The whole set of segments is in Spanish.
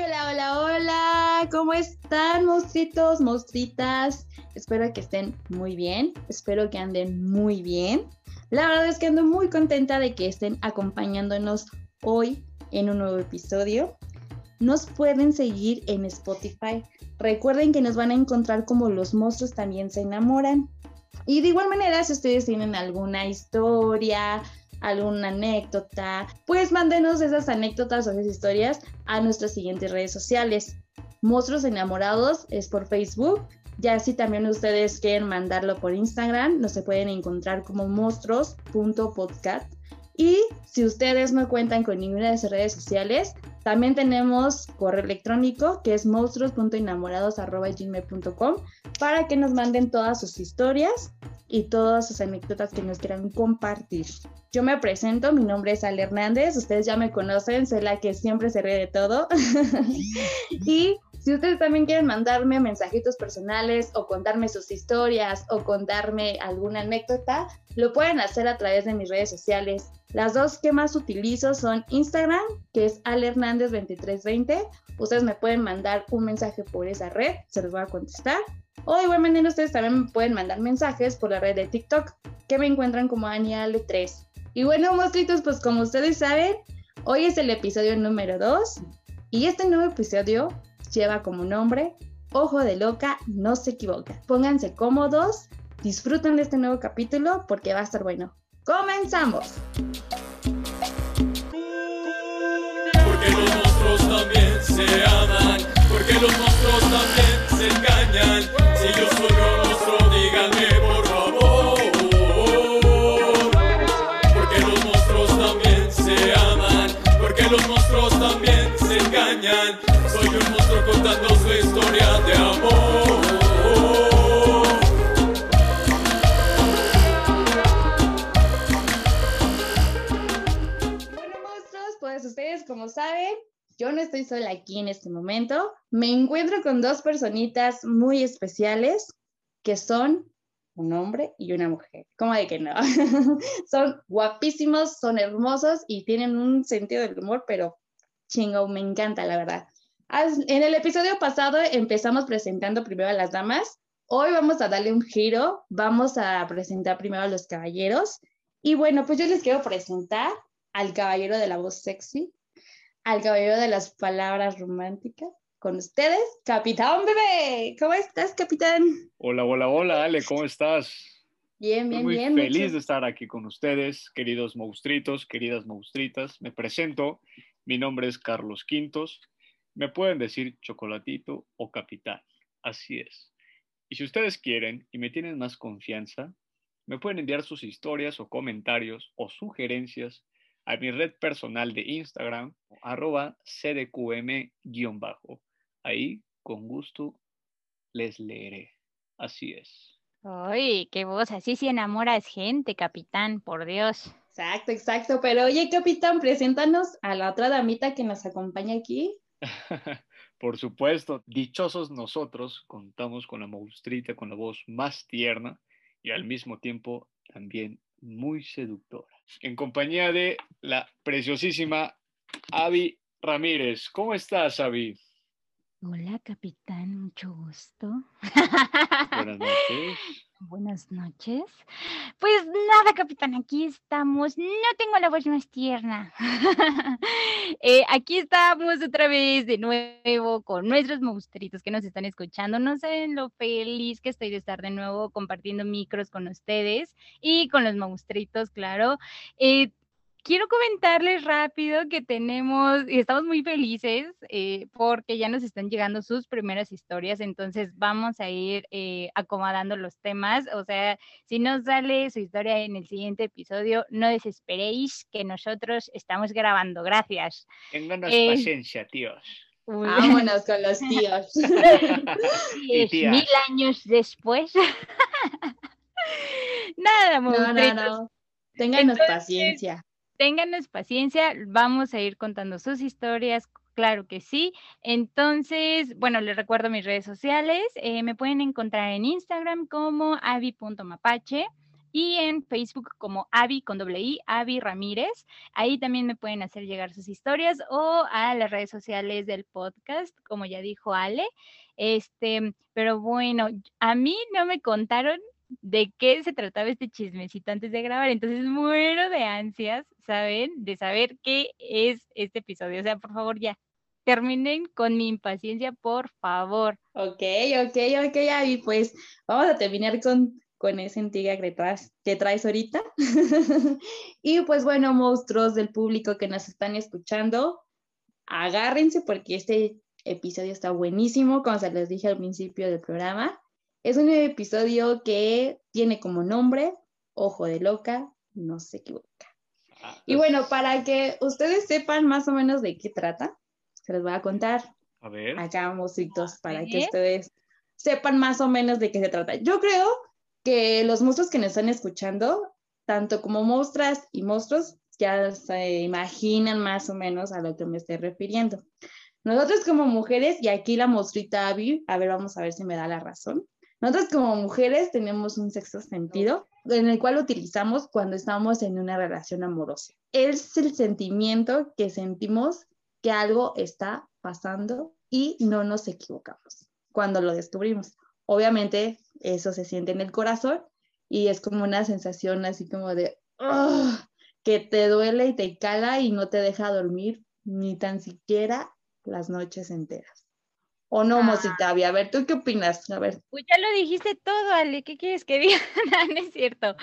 hola, hola, hola. ¿Cómo están, monstruitos, monstruitas? Espero que estén muy bien. Espero que anden muy bien. La verdad es que ando muy contenta de que estén acompañándonos hoy en un nuevo episodio. Nos pueden seguir en Spotify. Recuerden que nos van a encontrar como los monstruos también se enamoran. Y de igual manera, si ustedes tienen alguna historia, alguna anécdota, pues mándenos esas anécdotas o esas historias a nuestras siguientes redes sociales. Monstruos Enamorados es por Facebook. Ya si también ustedes quieren mandarlo por Instagram, nos se pueden encontrar como monstruos.podcast. Y si ustedes no cuentan con ninguna de esas redes sociales, también tenemos correo electrónico que es monstruos.enamorados.gmail.com para que nos manden todas sus historias y todas sus anécdotas que nos quieran compartir. Yo me presento, mi nombre es Ale Hernández, ustedes ya me conocen, soy la que siempre se ríe de todo. y si ustedes también quieren mandarme mensajitos personales o contarme sus historias o contarme alguna anécdota, lo pueden hacer a través de mis redes sociales. Las dos que más utilizo son Instagram, que es Ale Hernández 2320. Ustedes me pueden mandar un mensaje por esa red, se los voy a contestar. O de igual manera ustedes también me pueden mandar mensajes por la red de TikTok, que me encuentran como Aniale3. Y bueno, monstruitos, pues como ustedes saben, hoy es el episodio número 2 y este nuevo episodio lleva como nombre Ojo de Loca, no se equivoca. Pónganse cómodos, disfruten de este nuevo capítulo porque va a estar bueno. ¡Comenzamos! Porque los monstruos también se aman, porque los monstruos también se engañan. Si yo soy como saben, yo no estoy sola aquí en este momento. Me encuentro con dos personitas muy especiales que son un hombre y una mujer. ¿Cómo de que no? son guapísimos, son hermosos y tienen un sentido del humor, pero chingo, me encanta, la verdad. En el episodio pasado empezamos presentando primero a las damas. Hoy vamos a darle un giro. Vamos a presentar primero a los caballeros. Y bueno, pues yo les quiero presentar al caballero de la voz sexy, al caballero de las palabras románticas. Con ustedes, Capitán Bebé. ¿Cómo estás, Capitán? Hola, hola, hola, Ale, ¿cómo estás? Bien, Estoy bien, muy bien. feliz mucho- de estar aquí con ustedes, queridos monstruitos, queridas monstruitas. Me presento, mi nombre es Carlos Quintos. Me pueden decir chocolatito o capitán, así es. Y si ustedes quieren y me tienen más confianza, me pueden enviar sus historias o comentarios o sugerencias a mi red personal de Instagram, arroba cdqm-bajo. Ahí, con gusto, les leeré. Así es. Uy, qué voz, así sí enamoras gente, capitán, por Dios. Exacto, exacto. Pero oye, Capitán, preséntanos a la otra damita que nos acompaña aquí. Por supuesto, dichosos nosotros, contamos con la monstruita con la voz más tierna y al mismo tiempo también muy seductora. En compañía de la preciosísima Avi Ramírez. ¿Cómo estás, Avi? Hola, capitán, mucho gusto. Buenas noches. Buenas noches. Pues nada, capitán, aquí estamos. No tengo la voz más tierna. Eh, aquí estamos otra vez de nuevo con nuestros monstruitos que nos están escuchando. No saben lo feliz que estoy de estar de nuevo compartiendo micros con ustedes y con los monstruitos, claro. Eh, Quiero comentarles rápido que tenemos y estamos muy felices eh, porque ya nos están llegando sus primeras historias, entonces vamos a ir eh, acomodando los temas, o sea, si nos sale su historia en el siguiente episodio, no desesperéis que nosotros estamos grabando, gracias. Ténganos Eh, paciencia, tíos. Uy, Vámonos con los tíos. y diez tías. mil años después. Nada, No, no, no. Ténganos Entonces, paciencia. Ténganos paciencia, vamos a ir contando sus historias, claro que sí. Entonces, bueno, les recuerdo mis redes sociales, eh, me pueden encontrar en Instagram como avi.mapache, y en Facebook como Avi con doble I, Avi Ramírez. Ahí también me pueden hacer llegar sus historias o a las redes sociales del podcast, como ya dijo Ale. Este, pero bueno, a mí no me contaron de qué se trataba este chismecito antes de grabar, entonces muero de ansias, ¿saben? De saber qué es este episodio. O sea, por favor, ya, terminen con mi impaciencia, por favor. Ok, ok, ok, Avi, pues vamos a terminar con, con esa intriga que traes, que traes ahorita. y pues bueno, monstruos del público que nos están escuchando, agárrense porque este episodio está buenísimo, como se les dije al principio del programa. Es un episodio que tiene como nombre Ojo de Loca, no se equivoca. Ah, Y bueno, para que ustedes sepan más o menos de qué trata, se los voy a contar A ver. acá, mositos, para que ustedes sepan más o menos de qué se trata. Yo creo que los monstruos que nos están escuchando, tanto como monstras y monstruos, ya se imaginan más o menos a lo que me estoy refiriendo. Nosotros como mujeres, y aquí la monstruita Abby, a ver, vamos a ver si me da la razón. Nosotros como mujeres tenemos un sexto sentido en el cual utilizamos cuando estamos en una relación amorosa. Es el sentimiento que sentimos que algo está pasando y no nos equivocamos cuando lo descubrimos. Obviamente eso se siente en el corazón y es como una sensación así como de que te duele y te cala y no te deja dormir ni tan siquiera las noches enteras. ¿O no, Ah. Mosita? A ver, ¿tú qué opinas? A ver, Pues ya lo dijiste todo, Ale, ¿qué quieres que diga? No, no es cierto.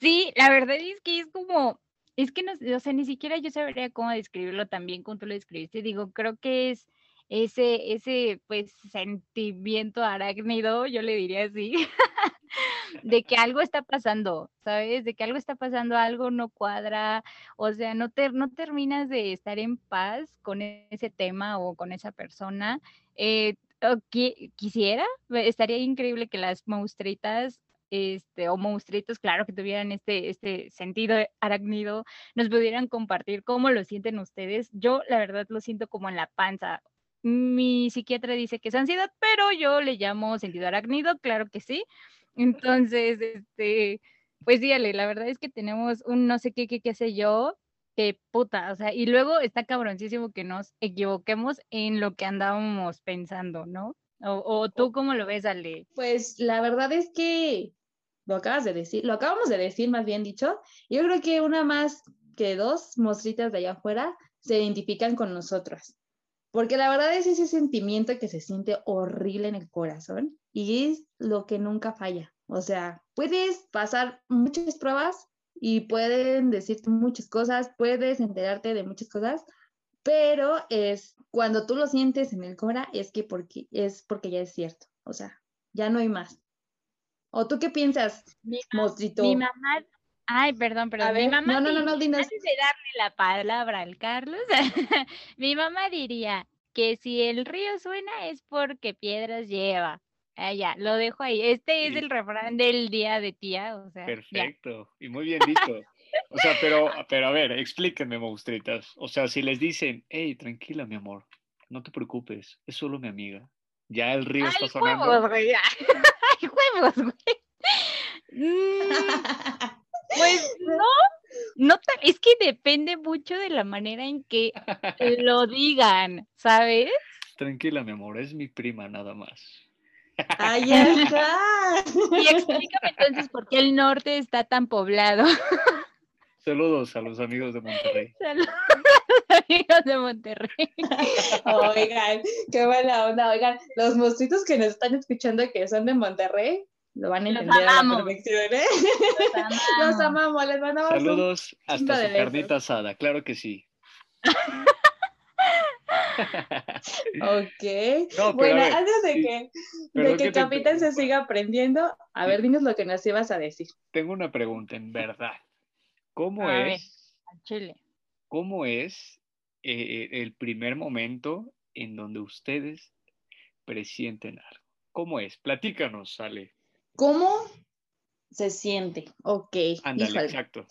Sí, la verdad es que es como, es que no, o sea, ni siquiera yo sabría cómo describirlo tan bien como tú lo describiste. Digo, creo que es ese, ese, pues, sentimiento arácnido, yo le diría así, de que algo está pasando, ¿sabes? De que algo está pasando, algo no cuadra, o sea, no, te, no terminas de estar en paz con ese tema o con esa persona. Eh, qui- quisiera, estaría increíble que las monstruitas, este, o monstruitos, claro, que tuvieran este, este sentido arácnido, nos pudieran compartir cómo lo sienten ustedes. Yo, la verdad, lo siento como en la panza. Mi psiquiatra dice que es ansiedad, pero yo le llamo sentido arácnido, claro que sí. Entonces, este, pues dígale, la verdad es que tenemos un no sé qué, qué, qué sé yo, que puta, o sea, y luego está cabroncísimo que nos equivoquemos en lo que andábamos pensando, ¿no? O, o tú cómo lo ves, Ale. pues la verdad es que lo acabas de decir, lo acabamos de decir más bien dicho. Yo creo que una más que dos mostritas de allá afuera se identifican con nosotras. Porque la verdad es ese sentimiento que se siente horrible en el corazón y es lo que nunca falla. O sea, puedes pasar muchas pruebas y pueden decirte muchas cosas, puedes enterarte de muchas cosas, pero es cuando tú lo sientes en el cora es que porque es porque ya es cierto. O sea, ya no hay más. ¿O tú qué piensas, Mi, monstruito? mi mamá, ay, perdón, A perdón, mi ver, mamá no, no, no, no, dinos. antes de darle la palabra al Carlos, mi mamá diría que si el río suena es porque piedras lleva. Ah, ya, lo dejo ahí. Este es Sí. el refrán del día de tía, o sea, ya. Perfecto. Y muy bien dicho. O sea, pero, pero a ver, explíquenme, monstruitas. O sea, si les dicen, hey, tranquila, mi amor, no te preocupes, es solo mi amiga. Ya el río está ¡Ay, sonando. huevos, güey! ¡Ay, huevos, güey! Mm, Pues no, no tan, es que depende mucho de la manera en que lo digan, ¿sabes? Tranquila, mi amor, es mi prima nada más. Ay, ajá. Y explícame entonces por qué el norte está tan poblado. Saludos a los amigos de Monterrey. Saludos, amigos de Monterrey. Oigan, qué buena onda. Oigan, los monstruitos que nos están escuchando que son de Monterrey, lo van a Los entender a la amamos. perfección, ¿eh? Los Los amamos. amamos, les mandamos un Saludos hasta su carnita asada, claro que sí. Ok. No, bueno, ver, antes de sí, que, de perdón que te Capitán se siga aprendiendo, a ver, dinos lo que nos ibas a decir. Tengo una pregunta, en verdad. ¿Cómo A es, Chile. cómo es eh, el primer momento en donde ustedes presienten algo? ¿Cómo es? Platícanos, Ale. ¿Cómo se siente? Ok. Ándale, exacto.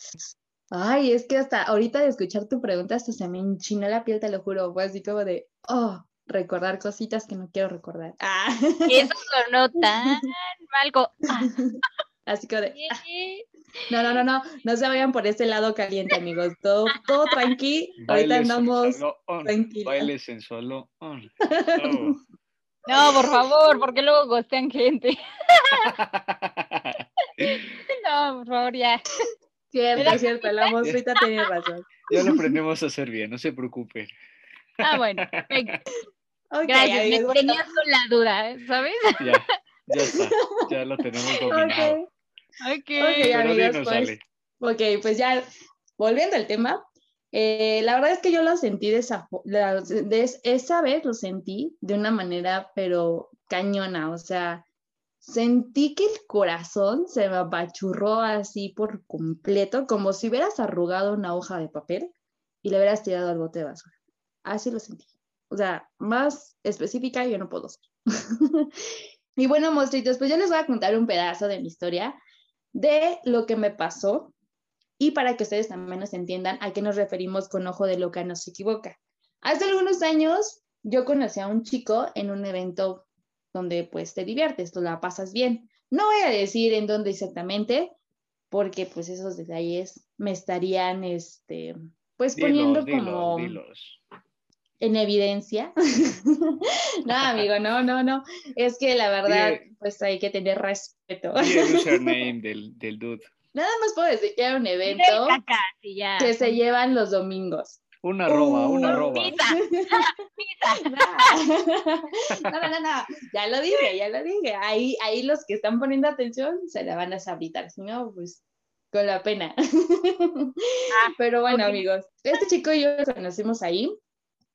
Ay, es que hasta ahorita de escuchar tu pregunta hasta se me enchinó la piel, te lo juro. Fue así como de, oh, recordar cositas que no quiero recordar. Ah. Eso sonó tan mal. Ah, Así como de, ¿qué? No, no, no, no, no se vayan por ese lado caliente, amigos. Todo, todo tranqui. Ahorita andamos tranquilos. Baile sensual. Oh. No, por favor, porque luego gostean gente. No, por favor, ya. Cierto, cierto, la monstruita tiene razón. ya lo aprendemos a hacer bien, no se preocupen. Ah, bueno. venga, Ok, Gracias, me bueno, tenías con la duda, ¿sabes? Ya, ya está, ya lo tenemos dominado. ok. Ok. Pero amigos, pues. Ok, pues ya volviendo al tema, eh, la verdad es que yo lo sentí de esa, de es- esa vez lo sentí de una manera, pero cañona, o sea, sentí que el corazón se me apachurró así por completo, como si hubieras arrugado una hoja de papel y le hubieras tirado al bote de basura. Así lo sentí. O sea, más específica yo no puedo ser. y bueno, monstruitos, pues yo les voy a contar un pedazo de mi historia de lo que me pasó y para que ustedes también nos entiendan a qué nos referimos con ojo de loca no se equivoca. Hace algunos años yo conocí a un chico en un evento donde pues te diviertes, tú la pasas bien. No voy a decir en dónde exactamente, porque pues esos detalles me estarían, este, pues poniendo Dilos, como dilos, en evidencia. no, amigo, no, no, no. Es que la verdad, pues hay que tener respeto. El username del, del dude. Nada más puedo decir que era un evento caca, sí, ya. que se llevan los domingos. Una arroba, una Uh, arroba. Pizza, pizza. No, no, no, no, ya lo dije, ya lo dije. Ahí, ahí los que están poniendo atención se la van a sabitar, si no, pues con la pena. Pero bueno, amigos, este chico y yo nos conocimos ahí.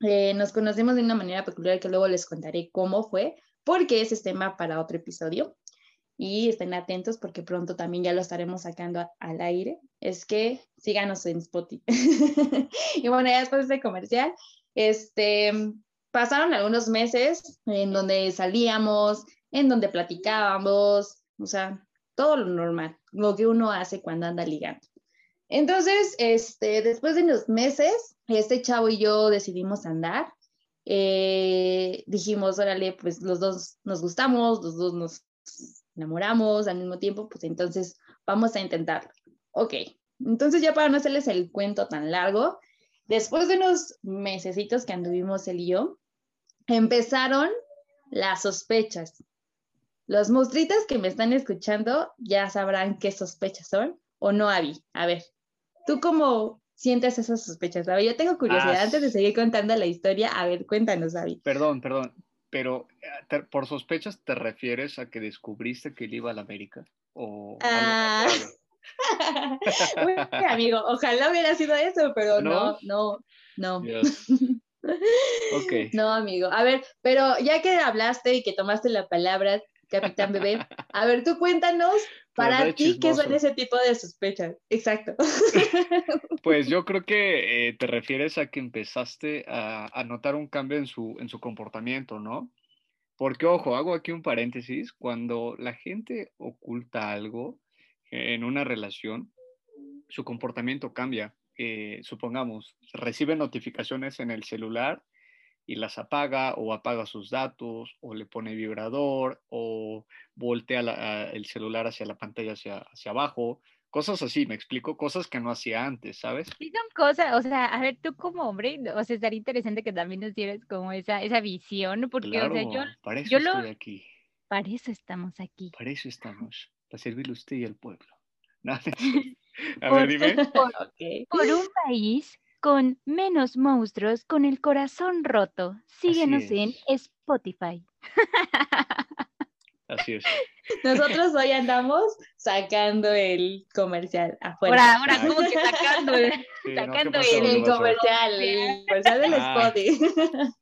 Eh, nos conocimos de una manera peculiar que luego les contaré cómo fue, porque ese es tema para otro episodio. Y estén atentos porque pronto también ya lo estaremos sacando al aire. Es que síganos en Spotify. y bueno, ya después de este comercial, este, pasaron algunos meses en donde salíamos, en donde platicábamos, o sea, todo lo normal, lo que uno hace cuando anda ligando. Entonces, este, después de unos meses, este chavo y yo decidimos andar. Eh, dijimos, órale, pues los dos nos gustamos, los dos nos enamoramos al mismo tiempo, pues entonces vamos a intentarlo. Ok, entonces ya para no hacerles el cuento tan largo, después de unos mesecitos que anduvimos él y yo, empezaron las sospechas. Los monstruitos que me están escuchando ya sabrán qué sospechas son o no, Avi. A ver, ¿tú cómo sientes esas sospechas? A ver, yo tengo curiosidad Ah, antes de seguir contando la historia. A ver, cuéntanos, Avi. Perdón, perdón, pero eh, te- por sospechas te refieres a que descubriste que él iba a la América o Ah. Uy, amigo, ojalá hubiera sido eso, pero no, ¿No? no, no. No, amigo. A ver, pero ya que hablaste y que tomaste la palabra, Capitán Bebé, a ver, tú cuéntanos para ti qué son ese tipo de sospechas. Exacto. Pues yo creo que eh, te refieres a que empezaste a, a notar un cambio en su, en su comportamiento, ¿no? Porque, ojo, hago aquí un paréntesis, cuando la gente oculta algo en una relación, su comportamiento cambia. Eh, supongamos, recibe notificaciones en el celular y las apaga o apaga sus datos o le pone vibrador o voltea la- el celular hacia la pantalla hacia, hacia abajo. Cosas así, me explico, cosas que no hacía antes, ¿sabes? Sí son cosas, o sea, a ver, tú como hombre, o sea, estaría interesante que también nos dieras como esa, esa visión, porque, Claro, o sea, yo, para eso yo lo- estoy aquí, para eso estamos aquí. para eso estamos, para servirle a usted y al pueblo. No, a ver, dime. Por un país con menos monstruos con el corazón roto. Síguenos en es. Spotify. Así es. Nosotros hoy andamos sacando el comercial afuera. Por ahora, Ay. como que sacando. Sí, ¿no? ¿Qué Sacando pasó? el- ¿Qué El comercial, el comercial del Ah. Spotify.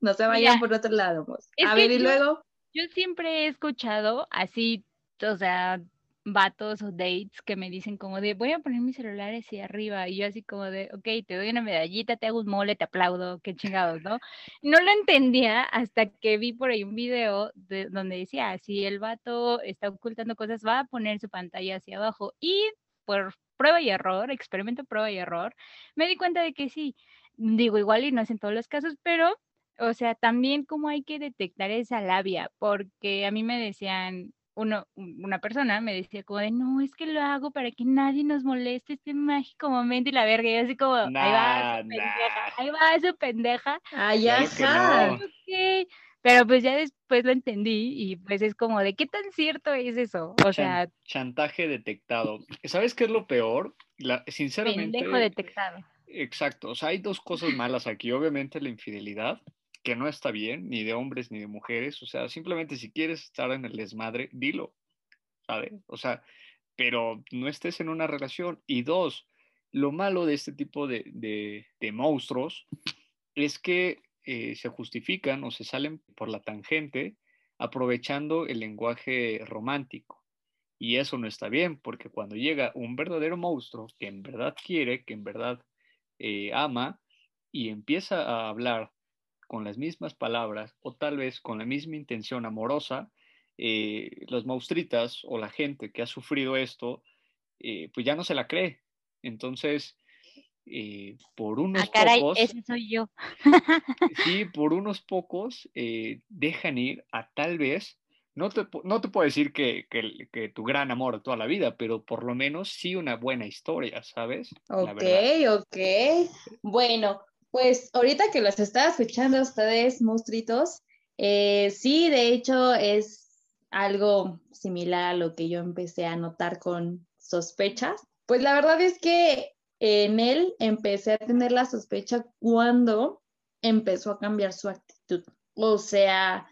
No se vayan Mira, por otro lado. A ver, y yo- luego. Yo siempre he escuchado así, o sea, vatos o dates que me dicen como de voy a poner mi celular hacia arriba y yo así como de, ok, te doy una medallita, te hago un mole, te aplaudo, qué chingados, ¿no? No lo entendía hasta que vi por ahí un video de, donde decía, si el vato está ocultando cosas, va a poner su pantalla hacia abajo y por prueba y error, experimento, prueba y error, me di cuenta de que sí, digo igual y no es en todos los casos, pero o sea, también como hay que detectar esa labia, porque a mí me decían, uno, una persona me decía como de, no, es que lo hago para que nadie nos moleste este mágico momento y la verga, y yo así como, ahí va su pendeja, ahí va su pendeja. Ay, ajá. Pero pues ya después lo entendí y pues es como de, ¿qué tan cierto es eso? O sea... Chantaje detectado. ¿Sabes qué es lo peor? La, sinceramente... Pendejo detectado. Exacto, o sea, hay dos cosas malas aquí. Obviamente la infidelidad, que no está bien, ni de hombres ni de mujeres. O sea, simplemente si quieres estar en el desmadre, dilo, ¿sabes? O sea, pero no estés en una relación. Y dos, lo malo de este tipo de, de, monstruos es que eh, se justifican o se salen por la tangente aprovechando el lenguaje romántico. Y eso no está bien, porque cuando llega un verdadero monstruo que en verdad quiere, que en verdad eh, ama, y empieza a hablar con las mismas palabras o tal vez con la misma intención amorosa, eh, los maustritas o la gente que ha sufrido esto, eh, pues ya no se la cree. Entonces, eh, por ah, unos pocos... Ese soy yo. sí, por unos pocos dejan ir a tal vez, no te, no te puedo decir que, que, tu gran amor de toda la vida, pero por lo menos sí una buena historia, ¿sabes? Ok, ok. Bueno, pues ahorita que los estaba escuchando ustedes, monstruitos, eh, sí, de hecho es algo similar a lo que yo empecé a notar con sospechas. Pues la verdad es que en él empecé a tener la sospecha cuando empezó a cambiar su actitud. O sea,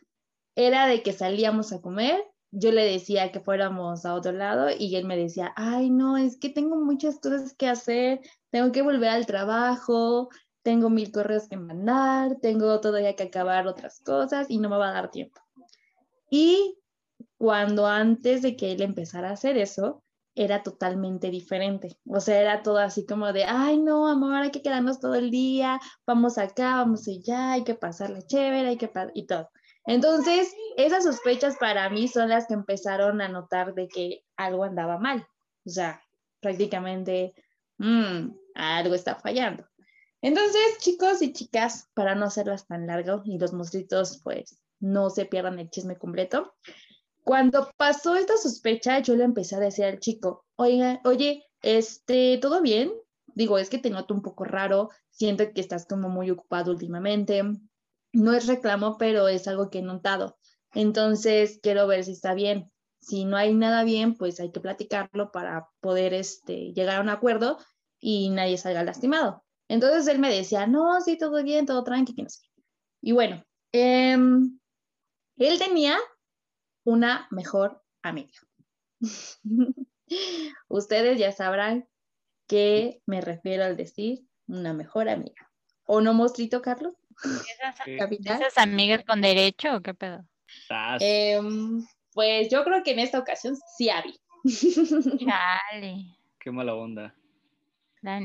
era de que salíamos a comer, yo le decía que fuéramos a otro lado y él me decía, ay, no, es que tengo muchas cosas que hacer, tengo que volver al trabajo, tengo mil correos que mandar, tengo todavía que acabar otras cosas y no me va a dar tiempo. Y cuando antes de que él empezara a hacer eso, era totalmente diferente. O sea, era todo así como de, ay, no, amor, hay que quedarnos todo el día, vamos acá, vamos allá, hay que pasarla chévere, hay que y todo. Entonces, esas sospechas para mí son las que empezaron a notar de que algo andaba mal. O sea, prácticamente, mmm, algo está fallando. Entonces, chicos y chicas, para no hacerlas tan largo y los monstruitos pues no se pierdan el chisme completo, cuando pasó esta sospecha, yo le empecé a decir al chico, oiga, oye, este, ¿todo bien? Digo, es que te noto un poco raro, siento que estás como muy ocupado últimamente. No es reclamo, pero es algo que he notado. Entonces, quiero ver si está bien. Si no hay nada bien, pues hay que platicarlo para poder este, llegar a un acuerdo y nadie salga lastimado. Entonces él me decía, no, sí, todo bien, todo tranqui, no sé. Y bueno, em, él tenía una mejor amiga. Ustedes ya sabrán qué me refiero al decir una mejor amiga. ¿O no, mostrito, Carlos? ¿Esas, amigas con derecho o qué pedo? Em, pues yo creo que en esta ocasión sí había. Chale. Qué mala onda.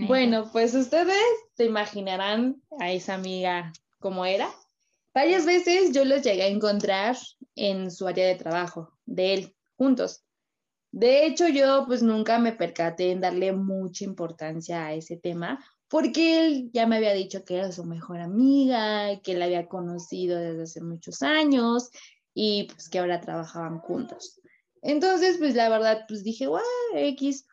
Bueno, pues ustedes se imaginarán a esa amiga como era. Varias veces yo los llegué a encontrar en su área de trabajo, de él, juntos. De hecho, yo pues nunca me percaté en darle mucha importancia a ese tema, porque él ya me había dicho que era su mejor amiga, que la había conocido desde hace muchos años y pues que ahora trabajaban juntos. Entonces, pues la verdad, pues dije, wow, X,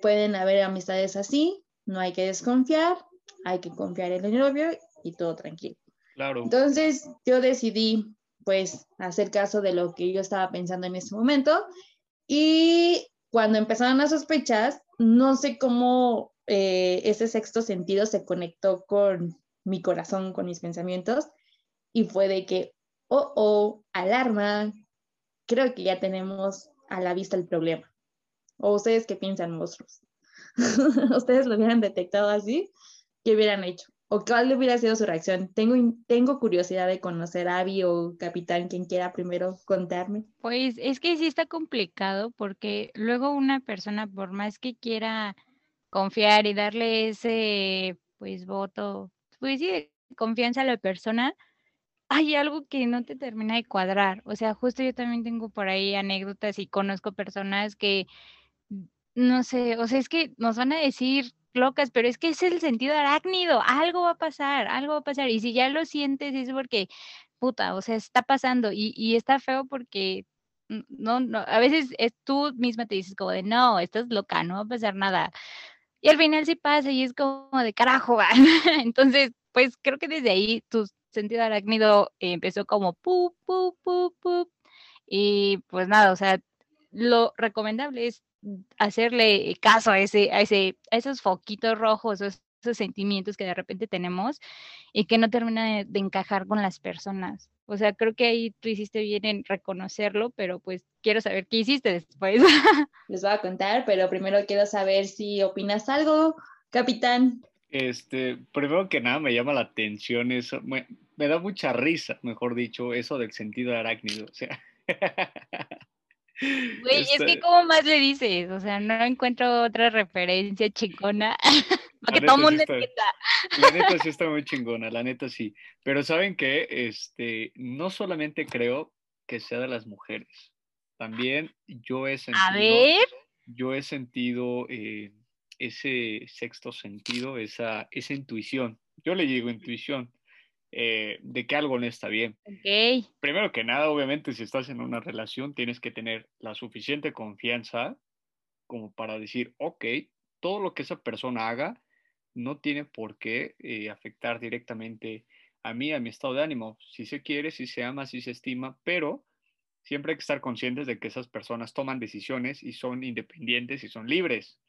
pueden haber amistades así, no hay que desconfiar, hay que confiar en el novio y todo tranquilo. Claro. Entonces yo decidí pues hacer caso de lo que yo estaba pensando en ese momento y cuando empezaron las sospechas, no sé cómo eh, ese sexto sentido se conectó con mi corazón, con mis pensamientos y fue de que, oh, oh, alarma, creo que ya tenemos a la vista el problema. ¿O ustedes qué piensan, monstruos? ¿Ustedes lo hubieran detectado así? ¿Qué hubieran hecho? ¿O cuál hubiera sido su reacción? Tengo, tengo curiosidad de conocer a Abby o Capitán, quien quiera primero contarme. Pues es que sí está complicado porque luego una persona, por más que quiera confiar y darle ese, pues, voto, pues sí, confianza a la persona, hay algo que no te termina de cuadrar. O sea, justo yo también tengo por ahí anécdotas y conozco personas que, no sé, o sea, es que nos van a decir locas, pero es que es el sentido arácnido, algo va a pasar, algo va a pasar. Y si ya lo sientes es porque, puta, o sea, está pasando y, y está feo porque n- no, no, a veces es tú misma te dices como de, no, estás loca, no va a pasar nada. Y al final sí pasa y es como de carajo, va. Entonces, pues creo que desde ahí tu sentido arácnido empezó como pu, pu, pu, pu. Y pues nada, o sea, lo recomendable es hacerle caso a ese, a ese, a esos foquitos rojos, esos, esos sentimientos que de repente tenemos y que no termina de, de encajar con las personas. O sea, creo que ahí tú hiciste bien en reconocerlo, pero pues quiero saber qué hiciste después. Les voy a contar, pero primero quiero saber si opinas algo, capitán. Este, primero que nada me llama la atención eso, me, me da mucha risa, mejor dicho, eso del sentido arácnido. O sea, Güey, es que Este, ¿cómo más le dices? O sea, no encuentro otra referencia chingona para que todo el neta sí mundo está- entienda. La neta sí está muy chingona, la neta sí. Pero ¿saben qué? Este, no solamente creo que sea de las mujeres. También yo he sentido, A ver, yo he sentido eh, ese sexto sentido, esa, esa intuición. Yo le digo intuición, eh, de que algo no está bien. Primero que nada, obviamente, si estás en una relación, tienes que tener la suficiente confianza como para decir, ok, todo lo que esa persona haga no tiene por qué eh, afectar directamente a mí, a mi estado de ánimo. Si se quiere, si se ama, si se estima, pero siempre hay que estar conscientes de que esas personas toman decisiones y son independientes y son libres.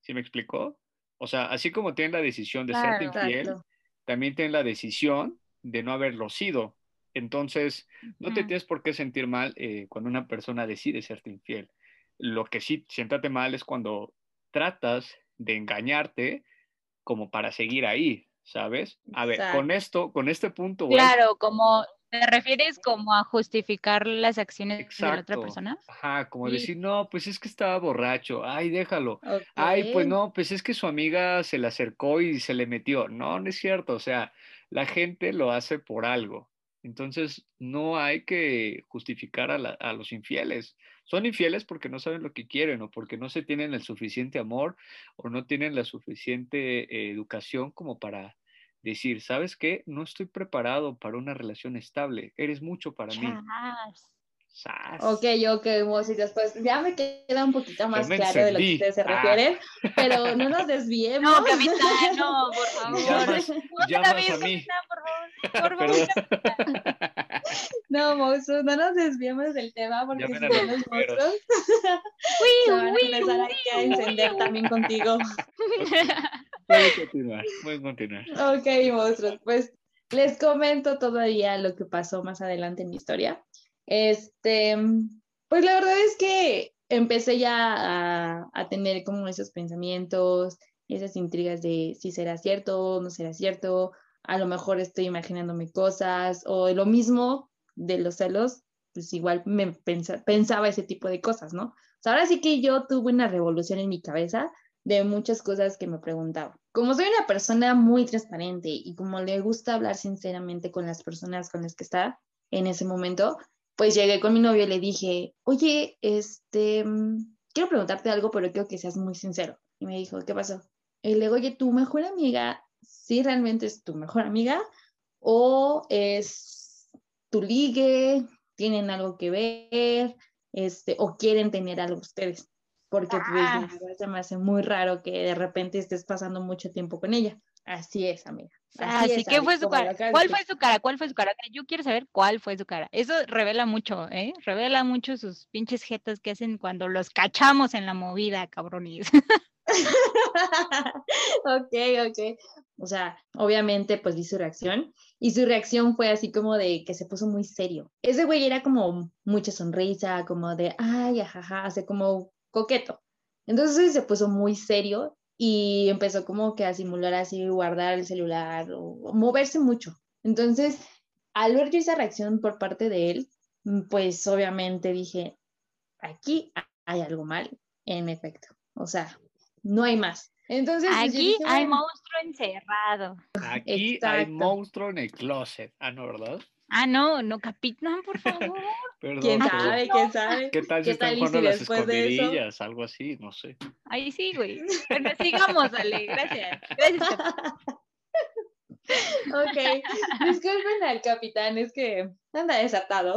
¿Sí me explicó? O sea, así como tienen la decisión de Claro, serte infiel, Exacto. también tienen la decisión de no haberlo sido. Entonces, no te tienes por qué sentir mal eh, cuando una persona decide serte infiel. Lo que sí, siéntate mal es cuando tratas de engañarte como para seguir ahí, ¿sabes? A ver, Exacto. con esto, con este punto, a- Claro, como te refieres como a justificar las acciones de la otra persona. Ajá, como Sí. decir, no, pues es que estaba borracho, ay, déjalo. Ok. Ay, pues no, pues es que su amiga se le acercó y se le metió. No, no es cierto. O sea, la gente lo hace por algo. Entonces, no hay que justificar a, la- a los infieles. Son infieles porque no saben lo que quieren o porque no se tienen el suficiente amor o no tienen la suficiente eh, educación como para decir, ¿sabes qué? No estoy preparado para una relación estable. Eres mucho para mí. ¡Sas! Ok, ok, músicos, pues ya me queda un poquito más claro de lo que ustedes se Ah. refieren, pero no nos desviemos. No, capitán, no, por favor. Llamas- Otra llamas vez, a mí. capitán, por favor. Por favor. Perdón. No, monstruos, no nos desviemos del tema porque si no los monstruos se van a empezar aquí a encender también contigo. Puedes continuar, puedes continuar. Ok, monstruos, pues les comento todavía lo que pasó más adelante en mi historia. Este, pues la verdad es que empecé ya a, a tener como esos pensamientos, esas intrigas de si será cierto, no será cierto, a lo mejor estoy imaginándome cosas, o lo mismo de los celos, pues igual me pensa- pensaba ese tipo de cosas, ¿no? O sea, ahora sí que yo tuve una revolución en mi cabeza de muchas cosas que me preguntaba. Como soy una persona muy transparente y como le gusta hablar sinceramente con las personas con las que está en ese momento, pues llegué con mi novio y le dije, oye, este, mm, quiero preguntarte algo, pero quiero que seas muy sincero. Y me dijo, ¿qué pasó? Y le digo, oye, tu mejor amiga, ¿sí realmente es tu mejor amiga? ¿O es tu ligue? ¿Tienen algo que ver? Este, ¿O quieren tener algo ustedes? Porque pues Ah. se me hace muy raro que de repente estés pasando mucho tiempo con ella. Así es, amiga. Así es, que fue su cara. ¿Cuál fue su cara? ¿Cuál fue su cara? Yo quiero saber cuál fue su cara. Eso revela mucho, ¿eh? Revela mucho sus pinches jetas que hacen cuando los cachamos en la movida, cabrones. ok, ok. O sea, obviamente pues vi su reacción y su reacción fue así como de que se puso muy serio. Ese güey era como mucha sonrisa, como de, ay, ajaja, hace como coqueto. Entonces se puso muy serio y empezó como que a simular así, guardar el celular o moverse mucho. Entonces, al ver yo esa reacción por parte de él, mm, pues obviamente dije, aquí hay algo mal, en efecto. O sea, no hay más. Entonces, pues, Aquí dije, hay "Bueno". monstruo encerrado. Aquí hay monstruo en el closet. Ah, no, ¿verdad? Ah, no, no, capitán, por favor. Perdón. ¿Quién sabe? ¿Quién sabe? ¿Qué tal si ¿Qué están tal jugando si las de escondidillas? Algo así, no sé. Ahí sí, güey. Bueno, sigamos, Ale. Gracias. Gracias. Ok, disculpen al capitán, es que anda desatado.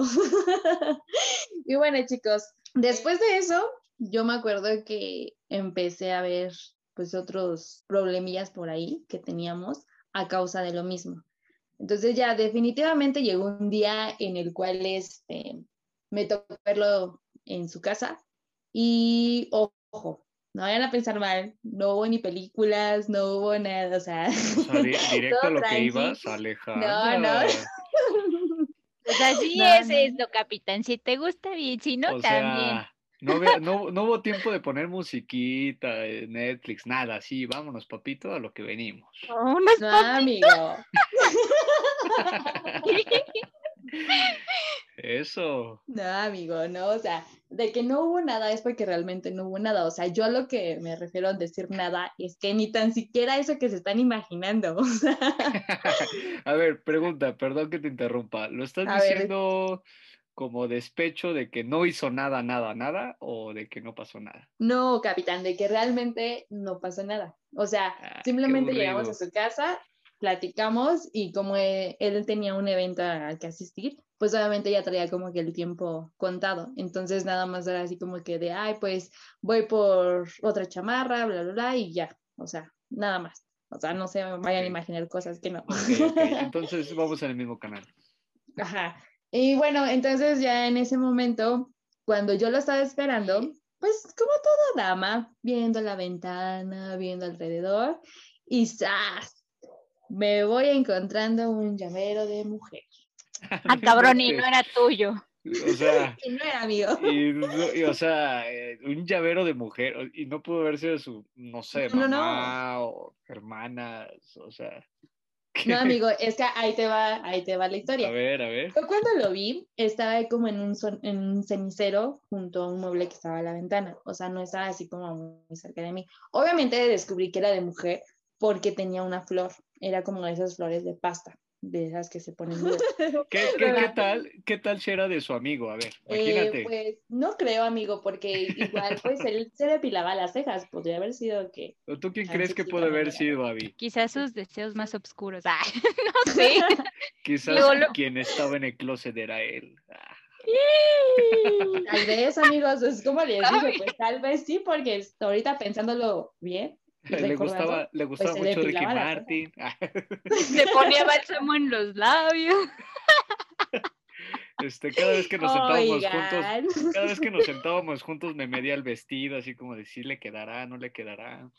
Y bueno, chicos, después de eso, yo me acuerdo que empecé a ver pues otros problemillas por ahí que teníamos a causa de lo mismo. Entonces ya definitivamente llegó un día en el cual este, me tocó verlo en su casa y ojo, no vayan a pensar mal, no hubo ni películas, no hubo nada, o sea... directo a lo que ibas, No, Alejandra. no. Pues así No, es no. esto, capitán. Si te gusta bien, si no, O también. sea, no, no, no hubo tiempo de poner musiquita, eh, Netflix, nada, sí, vámonos, papito, a lo que venimos. No, amigo. Eso. No, amigo, no, o sea, de que no hubo nada es porque realmente no hubo nada. O sea, yo a lo que me refiero a decir nada es que ni tan siquiera eso que se están imaginando. O sea, A ver, pregunta, perdón que te interrumpa. ¿Lo estás A ver. Como despecho de que no hizo nada, nada, nada o de que no pasó nada? no, capitán, de que realmente no pasó nada. O sea, Ah, simplemente llegamos a su casa, platicamos y como e- él tenía un evento al que asistir, pues obviamente ya traía como que el tiempo contado. Entonces nada más era así como que de, ay, pues voy por otra chamarra, bla, bla, bla, y ya. O sea, nada más. O sea, no se vayan a Ok. imaginar cosas que no. Ok, ok, Entonces vamos en el mismo canal. Ajá. Y bueno, entonces ya en ese momento, cuando yo lo estaba esperando, pues como toda dama, viendo la ventana, viendo alrededor, y ¡zas! Me voy encontrando un llavero de mujer. Ah, cabrón, y no era tuyo. O sea, Y no era amigo. y, no- y, o sea, eh, un llavero de mujer, y no pudo haber sido su, no sé, No, no, no. mamá o hermanas, o sea. No, amigo, es que ahí te va, ahí te va la A historia. ver, a ver. Yo cuando lo vi, estaba ahí como en un, son- en un cenicero junto a un mueble que estaba a la ventana. O sea, no estaba así como muy cerca de mí. Obviamente descubrí que era de mujer porque tenía una flor. Era como de esas flores de pasta, de esas que se ponen. ¿Qué, qué, qué tal, ¿Qué tal si era de su amigo? A ver, Eh, imagínate. pues no creo, amigo, porque igual pues él se depilaba las cejas. Podría haber sido que... ¿O ¿Tú quién Ah, crees que puede haber sido, Abby? Quizás sus deseos más oscuros. Ay, no sé. Quizás Luego lo- quien estaba en el closet era él. Ah, Tal vez, amigos, es como les dije, pues tal vez sí, porque ahorita pensándolo bien. Le gustaba, le gustaba se mucho Ricky. Martin. Se ponía bálsamo en los labios. Este, cada vez que nos sentábamos juntos, cada vez que nos sentábamos juntos me medía el vestido, así como de si le quedará, no le quedará.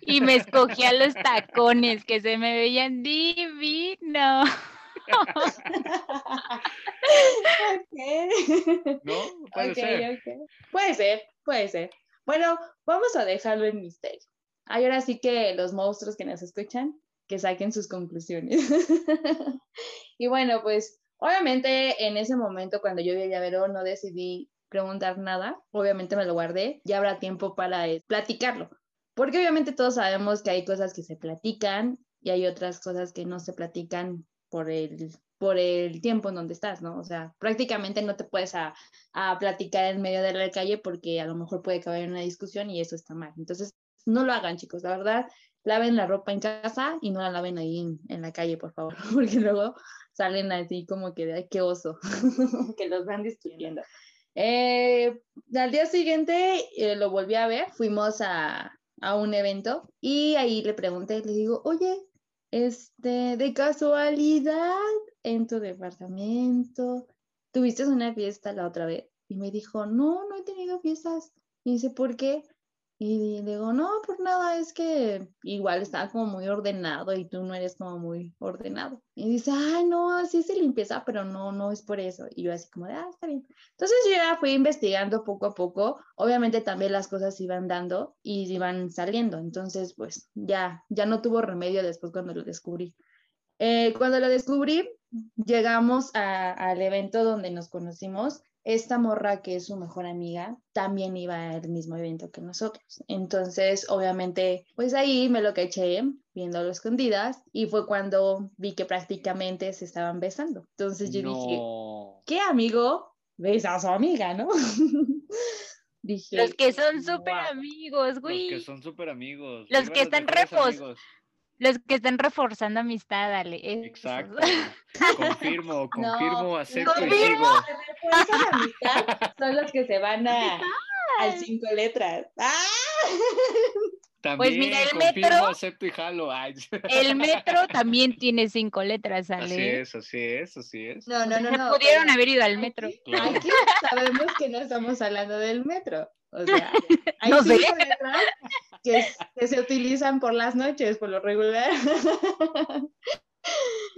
Y me escogía los tacones que se me veían divinos. Ok. ¿No? Puede ser. ok. Puede ser, puede ser. Bueno, vamos a dejarlo en misterio. Ay, Ahora sí que los monstruos que nos escuchan, que saquen sus conclusiones. y bueno, pues obviamente en ese momento cuando yo vi el llavero no decidí preguntar nada, obviamente me lo guardé, ya habrá tiempo para eh, platicarlo, porque obviamente todos sabemos que hay cosas que se platican y hay otras cosas que no se platican por el, por el tiempo en donde estás, ¿no? O sea, prácticamente no te puedes a, a platicar en medio de la calle porque a lo mejor puede caber una discusión y eso está mal. Entonces, no lo hagan, chicos, la verdad, laven la ropa en casa y no la laven ahí en, en la calle, por favor, porque luego salen así como que "Ay, qué oso, que los van discutiendo. Eh, al día siguiente eh, lo volví a ver, fuimos a, a un evento y ahí le pregunté, le digo, oye, este, de casualidad, en tu departamento, ¿tuviste una fiesta la otra vez? Y me dijo, no, no he tenido fiestas. Y dice, ¿por qué? Y digo, no, por nada, es que igual estaba como muy ordenado y tú no eres como muy ordenado. Y dice, ay, no, así se limpieza, pero no, no es por eso. Y yo así como de, ah, está bien. Entonces yo ya fui investigando poco a poco. Obviamente también las cosas iban dando y iban saliendo. Entonces, pues ya, ya no tuvo remedio después cuando lo descubrí. Eh, cuando lo descubrí, llegamos al evento donde nos conocimos. Esta morra, que es su mejor amiga, también iba al mismo evento que nosotros. Entonces, obviamente, pues ahí me lo caché viéndolo escondidas y fue cuando vi que prácticamente se estaban besando. Entonces yo dije. ¿qué amigo besa a su amiga, no? dije, Los que son súper amigos, Los güey. que son súper amigos. Los que están repos. amigos. Los que están reforzando amistad, Ale. Exacto. Confirmo, confirmo, acepto y Confirmo. sigo. La mitad son los que se van a, al cinco letras. ¡Ah! También Pues mira, el confirmo, metro- acepto y jalo. Ay, El metro también tiene cinco letras, Ale. así es, así es, así es. No, no, no, Se no. pudieron pero haber ido al metro. Claro. Aquí sabemos que no estamos hablando del metro. O sea, hay No sé. cinco letras que, que se utilizan por las noches, por lo regular.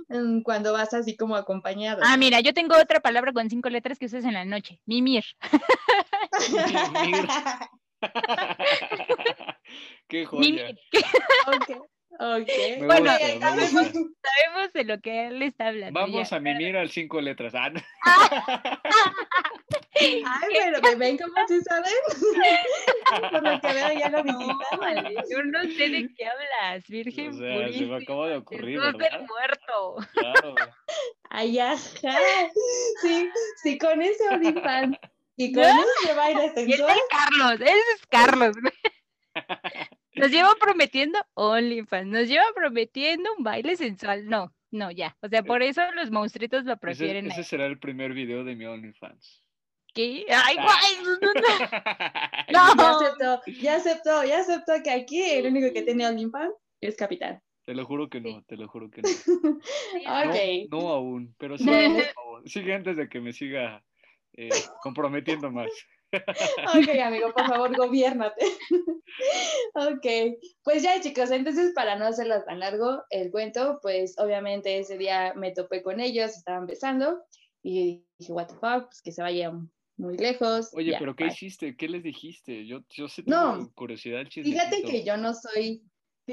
Mm, Cuando vas así como acompañado. Ah, mira, yo tengo otra palabra con cinco letras que usas en la noche. Mimir. Mimir. Qué joya. Mimir. Ok, ok. Me Bueno, gusta, sabemos-. Sabemos de lo que él está hablando. Vamos ya. a mimir al cinco letras. Ah, no. Ay, pero me ven como si saben. Por lo que veo ya lo No, visitaron. Ale, yo no sé de qué hablas, Virgen O sea, se me acaba de ocurrir, del ¿verdad? muerto. Claro. Ay, ajá. Sí, sí, con ese OnlyFans y con ese baile Y ese sensual. es Carlos, ese es Carlos. Nos lleva prometiendo OnlyFans, nos lleva prometiendo un baile sensual. No, no, ya. O sea, por eso los monstruitos lo prefieren. ese será el primer video de mi OnlyFans. ¿Qué? Ay, guay. no, no, no. Ya aceptó, ya aceptó, ya aceptó que aquí el único que tiene OnlyFans es Capitán. Te lo juro que no, te lo juro que no. Ok. No, no aún, pero sí, Bueno. por favor. Sigue antes de que me siga eh, comprometiendo más. Ok, amigo, por favor, gobiérnate. Ok, pues ya chicos, entonces para no hacerlo tan largo el cuento, pues obviamente ese día me topé con ellos, estaban besando y dije, what the fuck, pues que se vayan muy lejos. Oye, ya, pero ¿qué bye. hiciste? ¿Qué les dijiste? Yo, yo No, tengo curiosidad. Fíjate que yo no soy,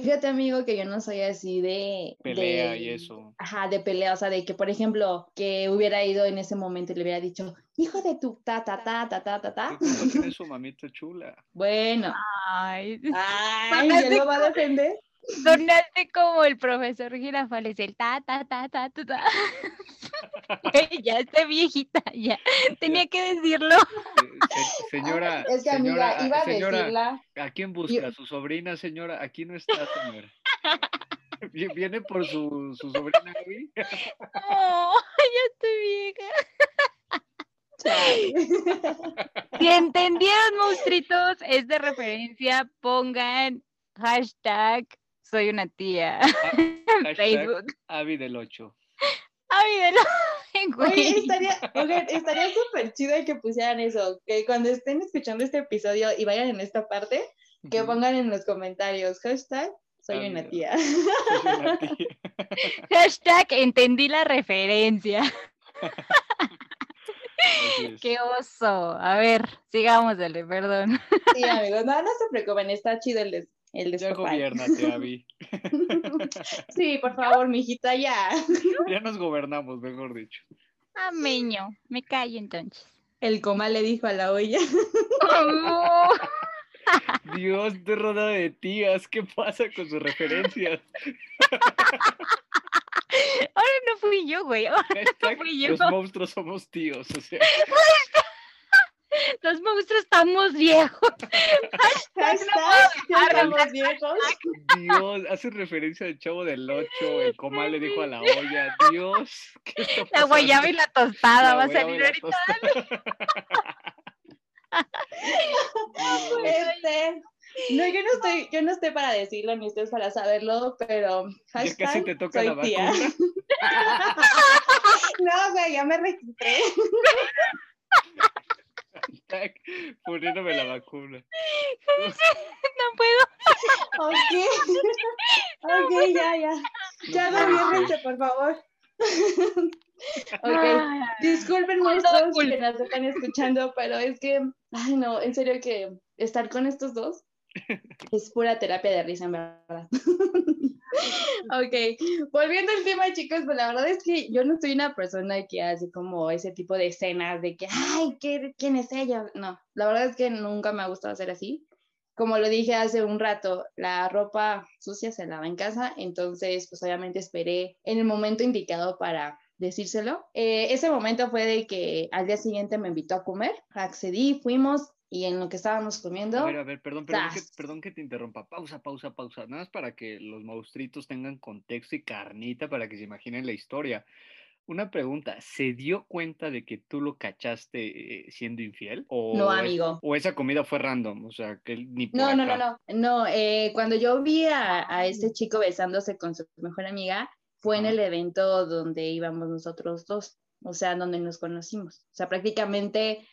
fíjate amigo que yo no soy así de... Pelea de- y eso. Ajá, de pelea, o sea, de que, por ejemplo, que hubiera ido en ese momento y le hubiera dicho, hijo de tu ta, ta, ta, ta, ta, ta, ta. ¿Qué culpa tiene su mamita chula? Bueno, Ay, ay, ¿ya lo va a defender? sonaste como el profesor Girafales, el ta, ta, ta, ta, ta, ta. ya está viejita, ya. Tenía que decirlo. Señora, señora, iba a señora, decirla. ¿a quién busca? Su sobrina, señora? Aquí no está, señora. ¿Viene por su, su sobrina, Gaby? Oh, ya estoy vieja. Si entendieron, monstruitos, es de referencia, pongan hashtag soy una tía. Ah, hashtag Facebook. Avi del 8. Avi del 8. Oye, estaría súper estaría chido que pusieran eso, que cuando estén escuchando este episodio y vayan en esta parte, que pongan en los comentarios hashtag soy una tía. Hashtag entendí la referencia. Qué oso. A ver, sigamos, dale, perdón. Sí, amigos, no, no se preocupen, está chido el, el Ya despapalle. gobiernate, Avi. Sí, por favor, mijita, ya. Ya nos gobernamos, mejor dicho. Ameño, me callo entonces. El coma le dijo a la olla. Oh, Dios, te rodeado de tías. ¿Qué pasa con sus referencias? ahora no fui yo, güey. Ahora Hashtag, fui yo. los monstruos somos tíos. O sea, Los monstruos estamos viejos. Hashtag, estamos viejos. Dios, hace referencia al chavo del 8. El comal le dijo a la olla. Dios, ¿qué está La guayaba y la tostada La va a salir ahorita. Este, no, yo no estoy, yo no estoy para decirlo ni ustedes para saberlo, pero Ya casi hashtag te toca soy la tía. vacuna. No, güey, ya me registré. Hashtag poniéndome la vacuna. No puedo. Ok. Ok, ya, ya. Ya No puede gobiernense, por favor. Ok. Ay, Disculpen Con todo nuestros culpa. que nos están escuchando, pero es que, ay no, en serio que estar con estos dos es pura terapia de risa, en verdad. ok, volviendo al tema, chicos, pues la verdad es que yo no soy una persona que hace como ese tipo de escenas de que, ay, ¿qué, ¿quién es ella? No, la verdad es que nunca me ha gustado hacer así. Como lo dije hace un rato, la ropa sucia se lava en casa, entonces pues obviamente esperé en el momento indicado para decírselo. Eh, ese momento fue de que al día siguiente me invitó a comer, accedí, fuimos, y en lo que estábamos comiendo, A ver, a ver, perdón, perdón que, ¡zas! perdón que te interrumpa. Pausa, pausa, pausa. Nada más para que los monstruitos tengan contexto y carnita para que se imaginen la historia. Una pregunta, ¿se dio cuenta de que tú lo cachaste eh, siendo infiel? ¿O No, es- amigo. ¿O esa comida fue random? O sea, que ni por No, no, no, no. No, eh, cuando yo vi a, a este chico besándose con su mejor amiga, fue en el evento donde íbamos nosotros dos, o sea, donde nos conocimos. O sea, prácticamente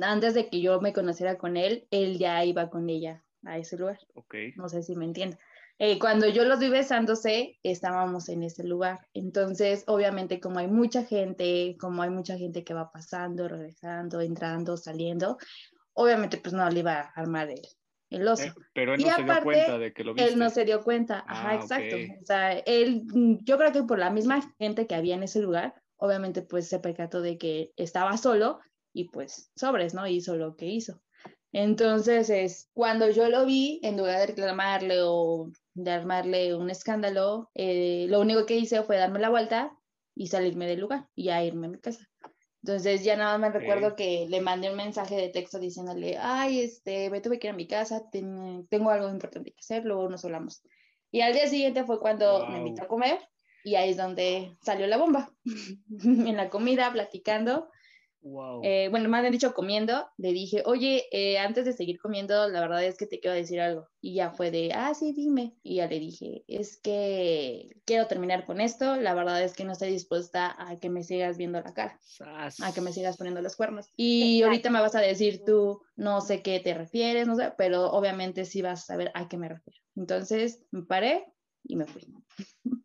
antes de que yo me conociera con él, él ya iba con ella a ese lugar. Ok. No sé si me entiende. Eh, cuando yo los vi besándose, estábamos en ese lugar. Entonces, obviamente, como hay mucha gente, como hay mucha gente que va pasando, regresando, entrando, saliendo, obviamente, pues no le iba a armar el, el oso. Eh, pero él Y no se dio aparte, cuenta de que lo viste. Él no se dio cuenta, ajá, Ah, exacto. ok. O sea, él, yo creo que por la misma gente que había en ese lugar, obviamente pues se percató de que estaba solo y pues sobres, ¿no? Hizo lo que hizo. Entonces, es, cuando yo lo vi, en lugar de reclamarle o de armarle un escándalo, eh, lo único que hice fue darme la vuelta y salirme del lugar y ya irme a mi casa. Entonces ya nada más me recuerdo que le mandé un mensaje de texto diciéndole, ay, este, me tuve que ir a mi casa, ten- tengo algo importante que hacer, luego nos hablamos. Y al día siguiente fue cuando me invitó a comer y ahí es donde salió la bomba. en la comida, platicando, Wow. eh, bueno, más bien dicho, comiendo, le dije, oye, eh, antes de seguir comiendo, la verdad es que te quiero decir algo. Y ya fue de, ah, sí, dime. Y ya le dije, es que quiero terminar con esto, la verdad es que no estoy dispuesta a que me sigas viendo la cara, a que me sigas poniendo los cuernos. Y ahorita me vas a decir tú, no sé qué te refieres, no sé, pero obviamente sí vas a saber a qué me refiero. Entonces me paré y me fui.